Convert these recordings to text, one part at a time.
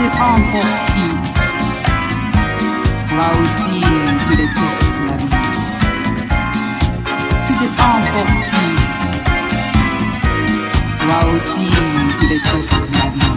rester emporté. Toi aussi, tu détestes la vie. Tu t'es emporté. Toi aussi, tu détestes la vie.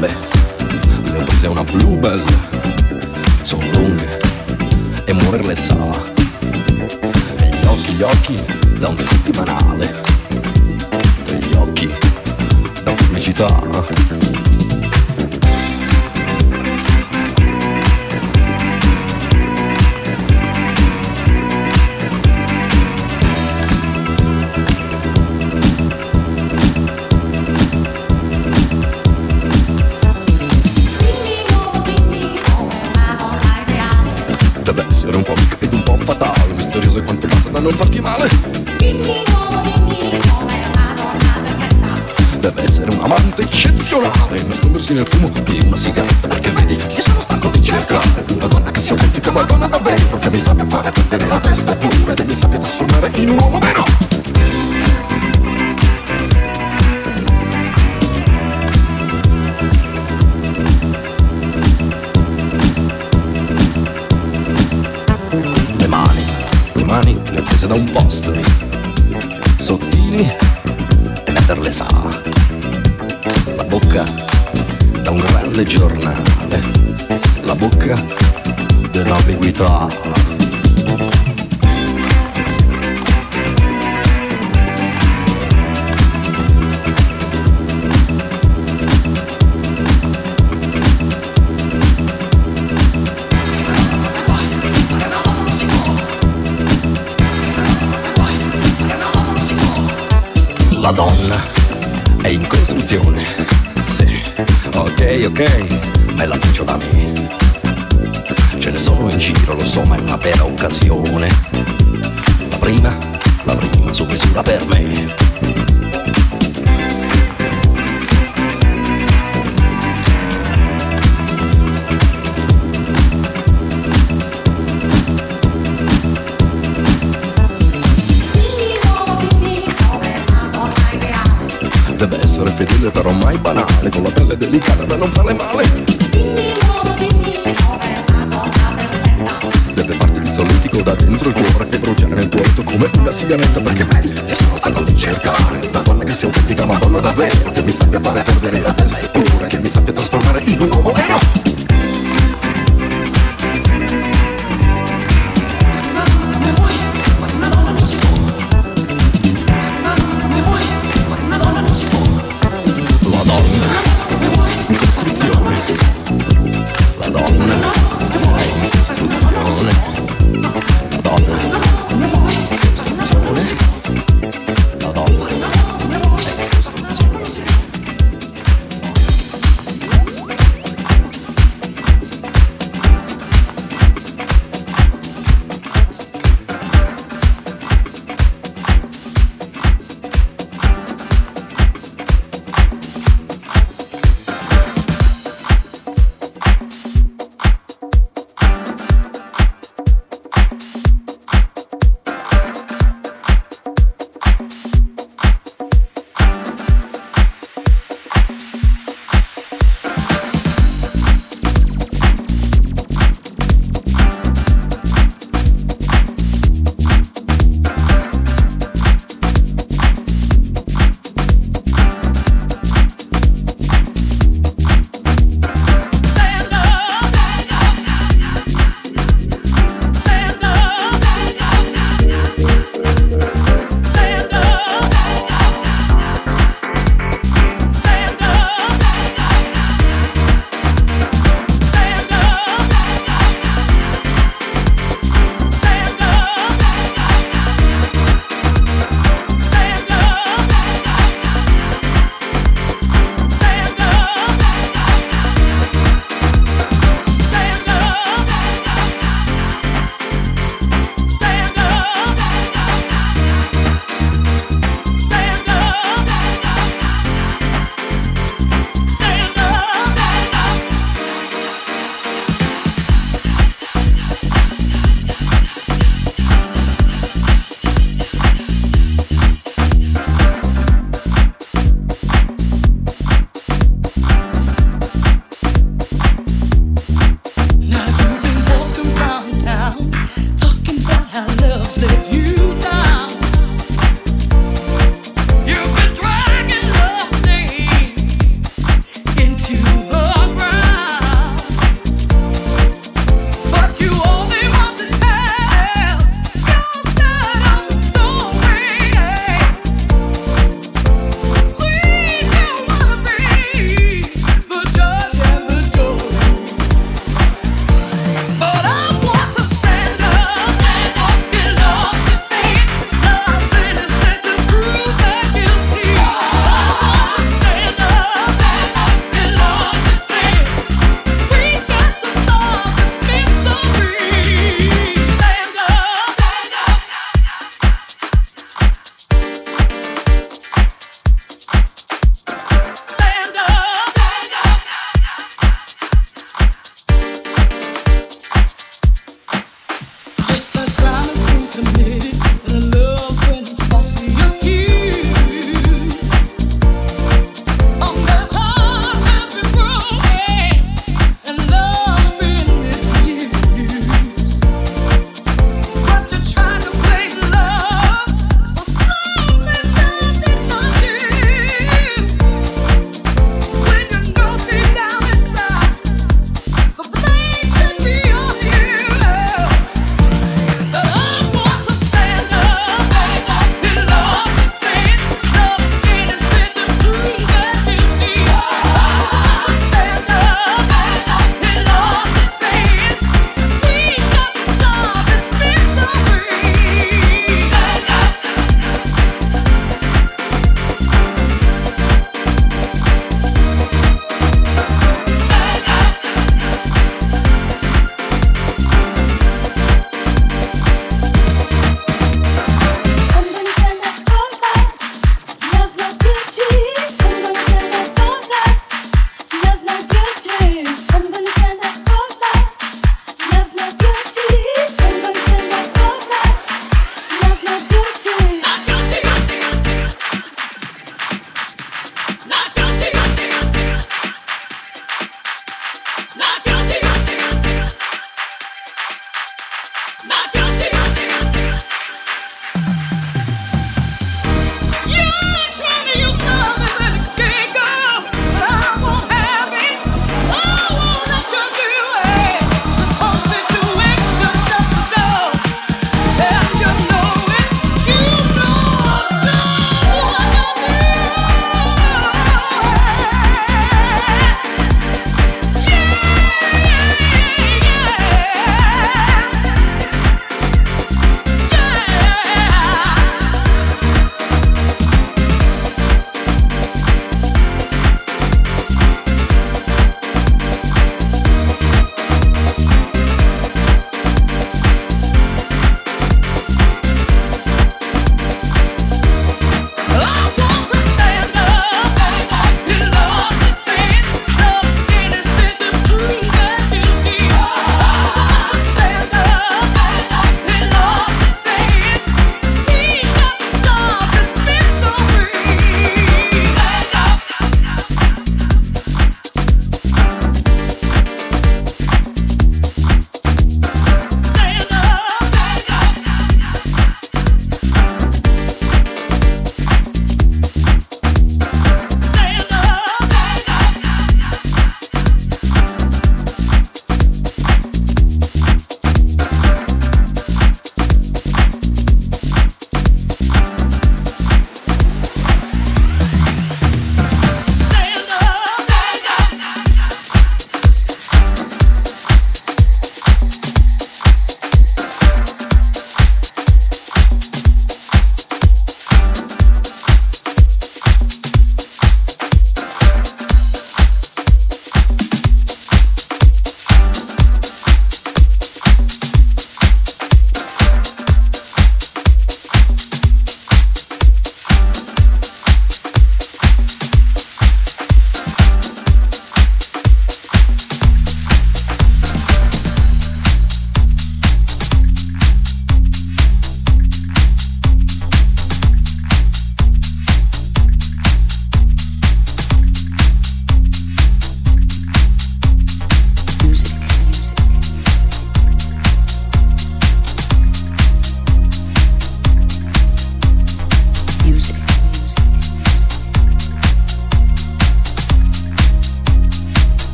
Gambe, le ho prese una bluebell, sono lunghe e muoverle sa. E gli occhi, gli occhi da un settimanale, sappia fare perdere la testa pure mi sappia trasformare in un uomo vero fedele però mai banale Con la pelle delicata da non farle male. Deve farti il solletico da dentro il cuore E bruciare nel tuo letto come una sigaretta Perché vedi, io sono stanco di cercare Una donna che sia autentica ma donna davvero Che mi sappia fare perdere la testa pure Che mi sappia trasformare in un uomo vero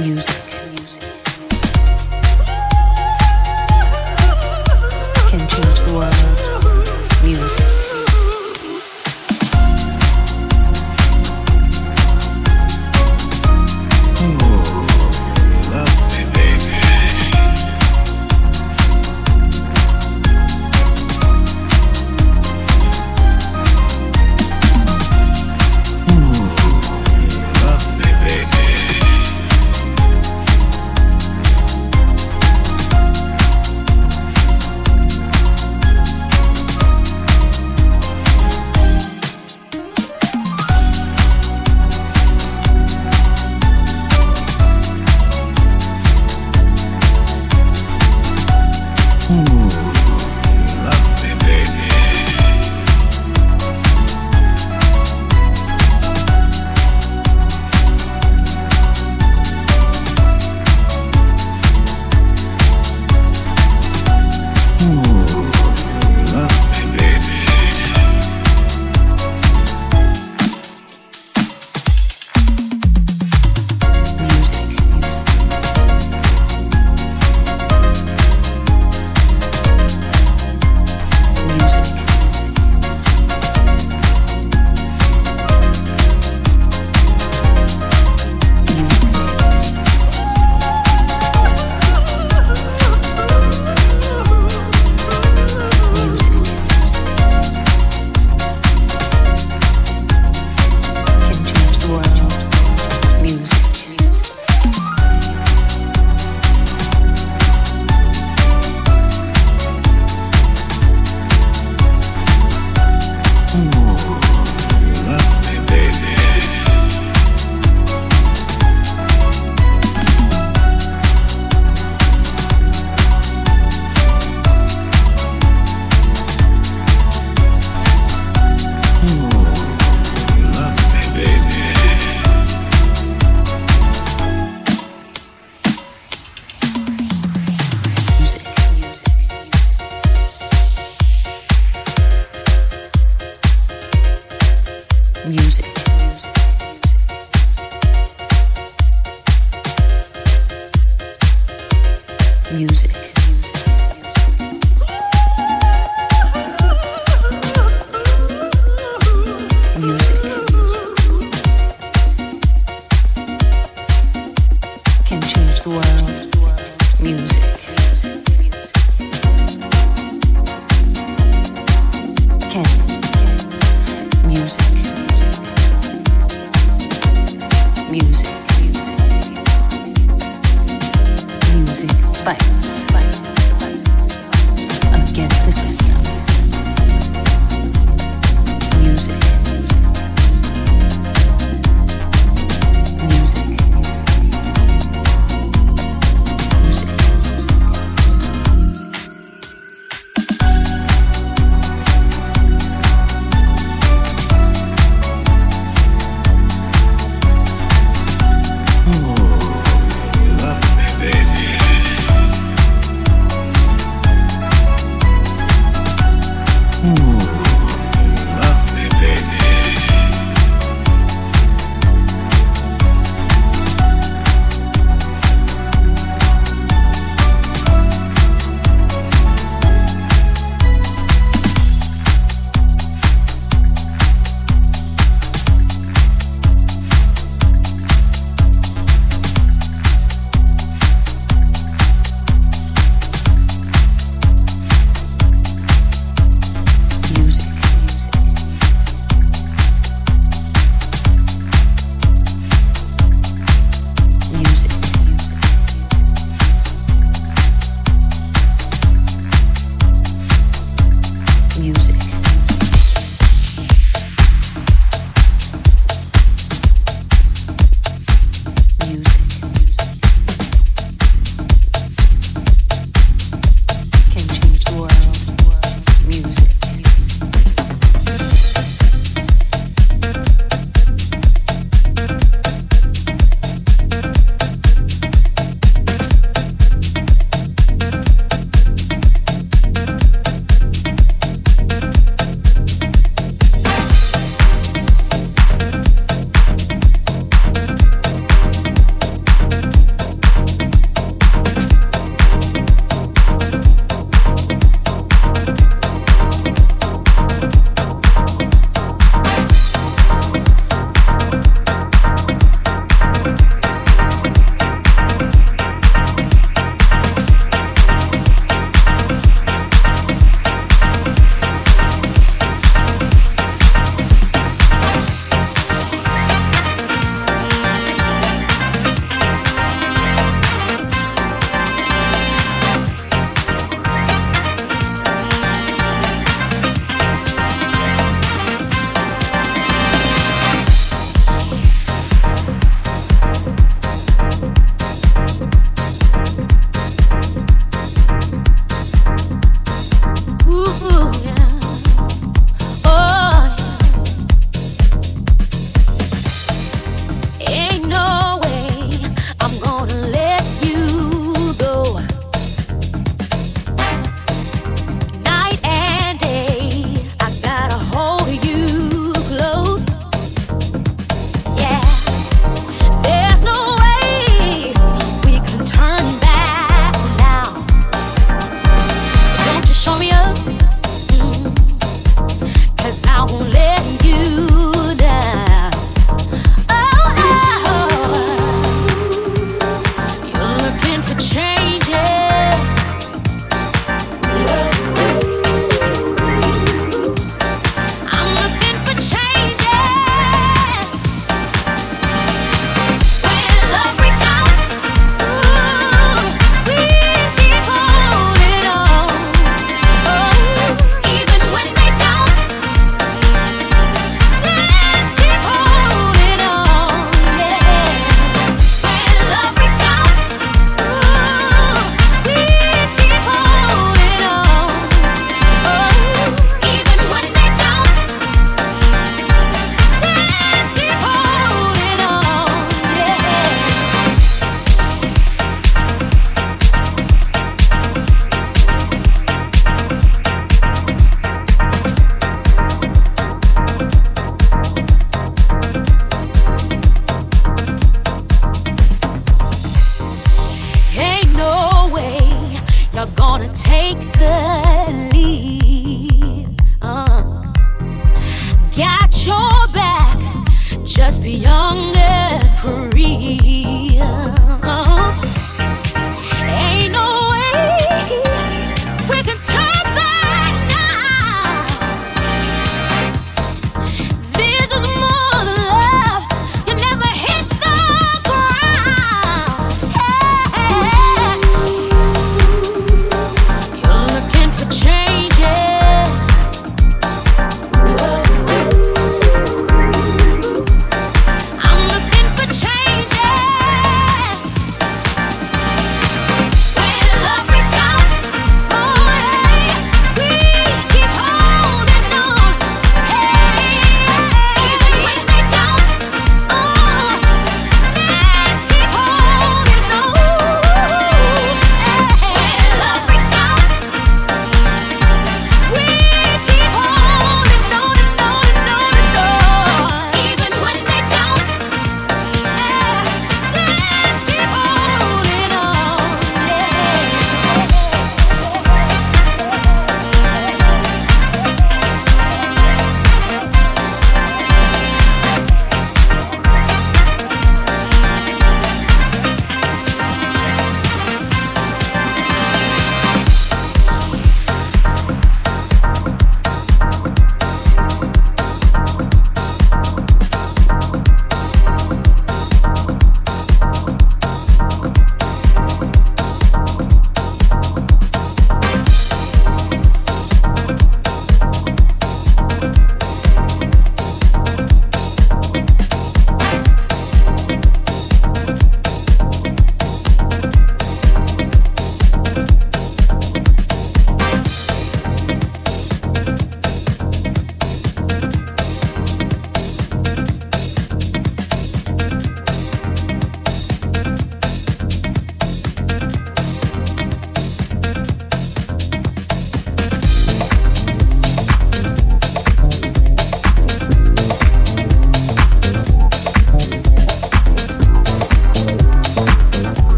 music. Can change the world. Music.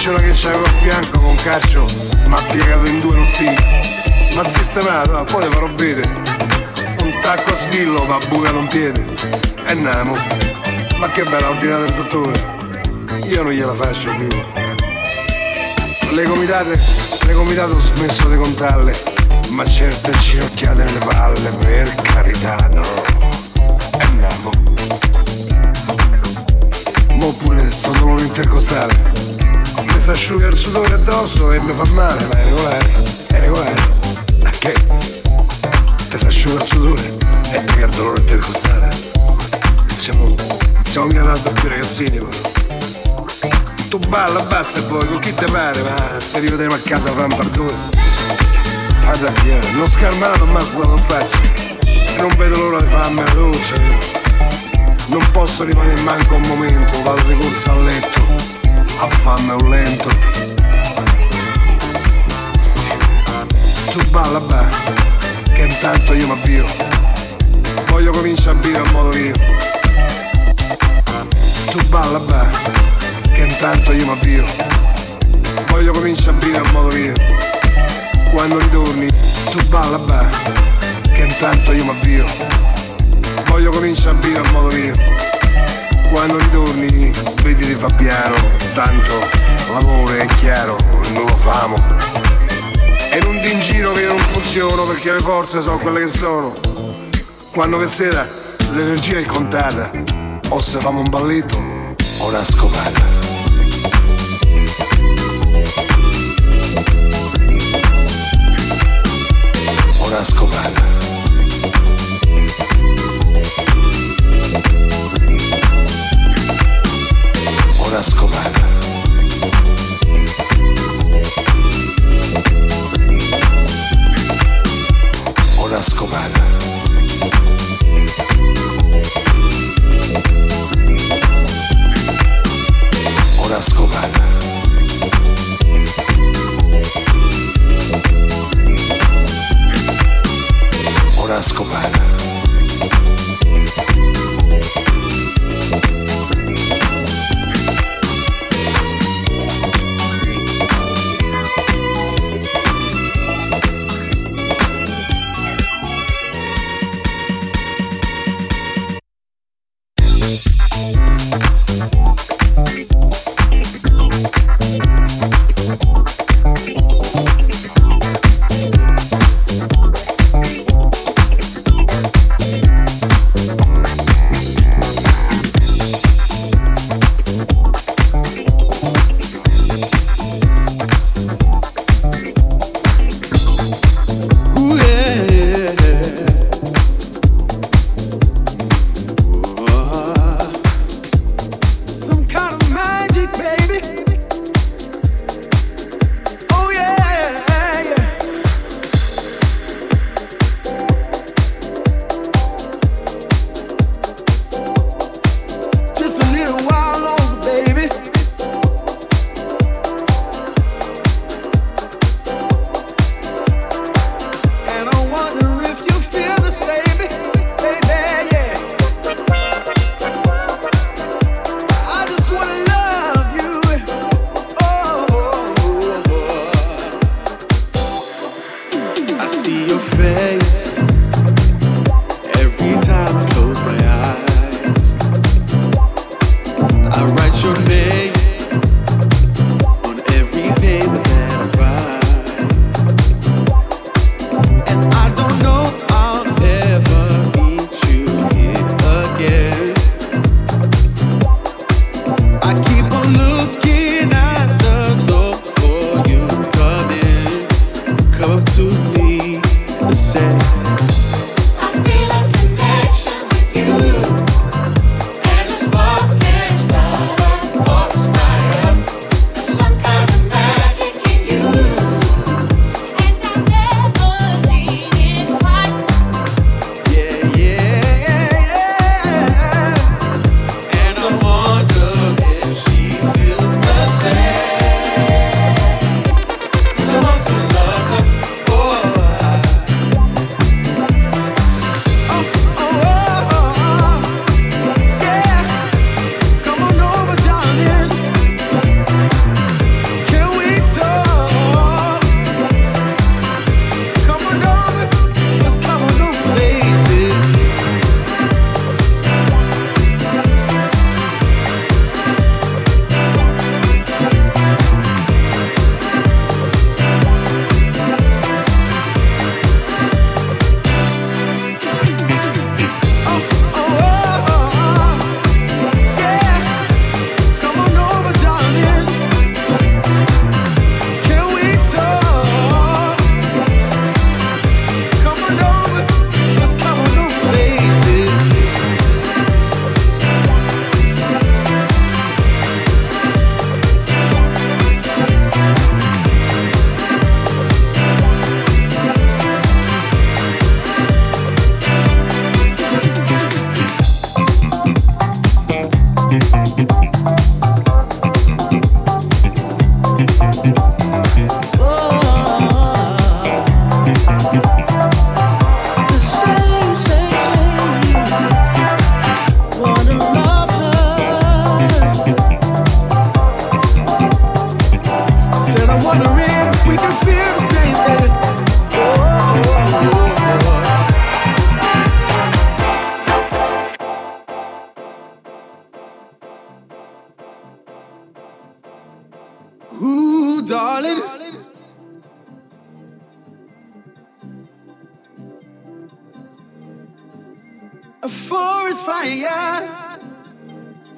Cicciona che c'avevo a fianco con calcio mi ha piegato in due lo stile Ma sistemato, poi ti farò vedere. Un tacco a svillo va a bucare un piede. E namo. Ma che bella ordinata il dottore. Io non gliela faccio più. Le comitate, le comitate ho smesso di contarle. Ma certe ginocchiate nelle palle, per carità, no. E namo. Mo pure sto dolore intercostale si asciuga il sudore addosso e mi fa male, ma è regolare, è regolare. Ma che? Ti si asciuga il sudore e ti il dolore intercostale. Siamo, siamo ingannati più ragazzini però. Tu balla, basta e poi, con chi te pare, ma se rivedremo a casa fra un pardone. Guarda, non scarmato, ma sguardo in faccia. Non vedo l'ora di farmi la doccia. Non posso rimanere manco un momento, vado di corsa a letto affanno lento. Tu balla beh che intanto io mi avvio voglio cominciare a bere a modo mio. Tu balla beh che intanto io mi avvio voglio cominciare a bere a modo mio. Quando ritorni tu balla beh che intanto io mi avvio voglio cominciare a bere a modo mio quando ritorni vedi di fa piano, tanto l'amore è chiaro, non lo famo. E non ti in giro che io non funziono perché le forze sono quelle che sono. Quando che sera l'energia è contata, o se famo un balletto o una scopata.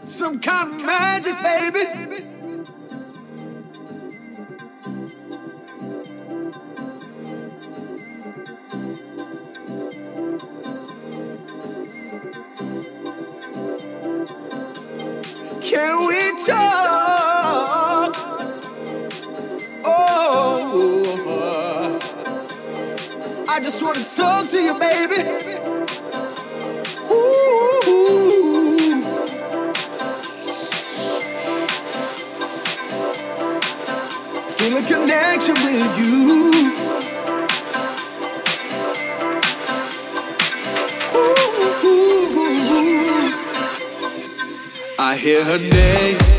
Some kind of magic, baby. Can we talk? Oh, I just want to talk to you, baby. Connection with you. Ooh, I hear her name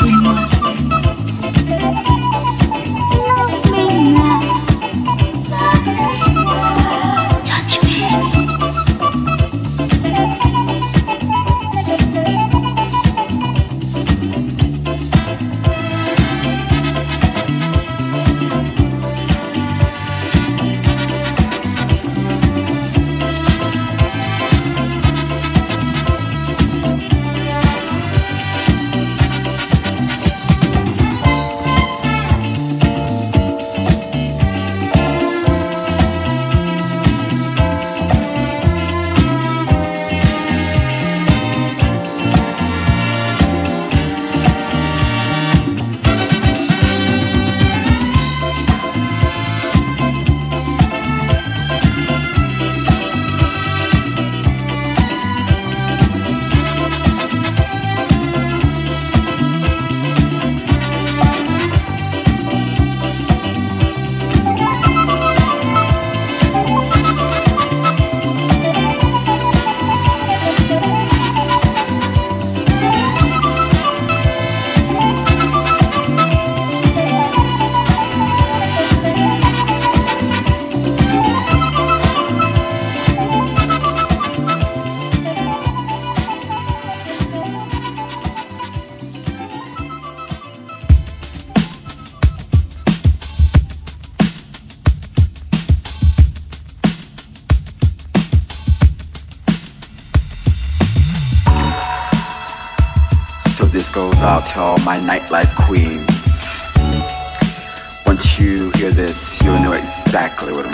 对 to all my nightlife queens. Once you hear this, you'll know exactly what I'm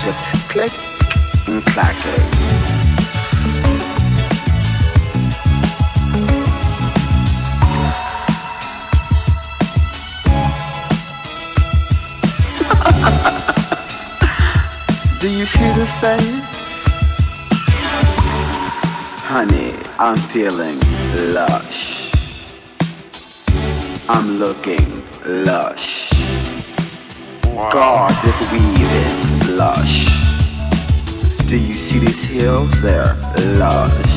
just click and clacking. Do you see this face? Honey, I'm feeling lush. I'm looking lush. God, this weed is lush. Do you see these hills? They're lush.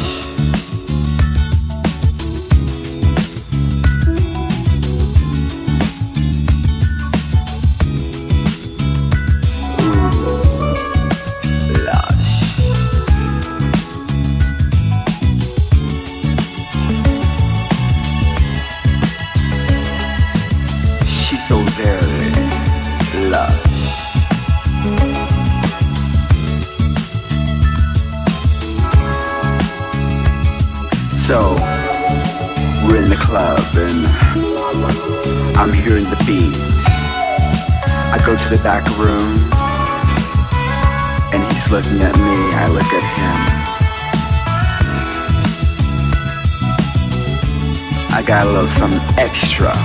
Got a little something extra,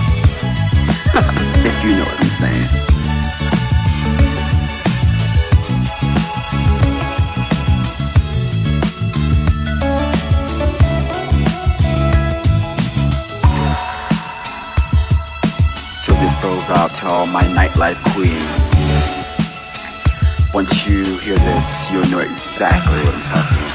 if you know what I'm saying. So this goes out to all my nightlife queens. Once you hear this, you'll know exactly what I'm talking about.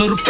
Sorpresa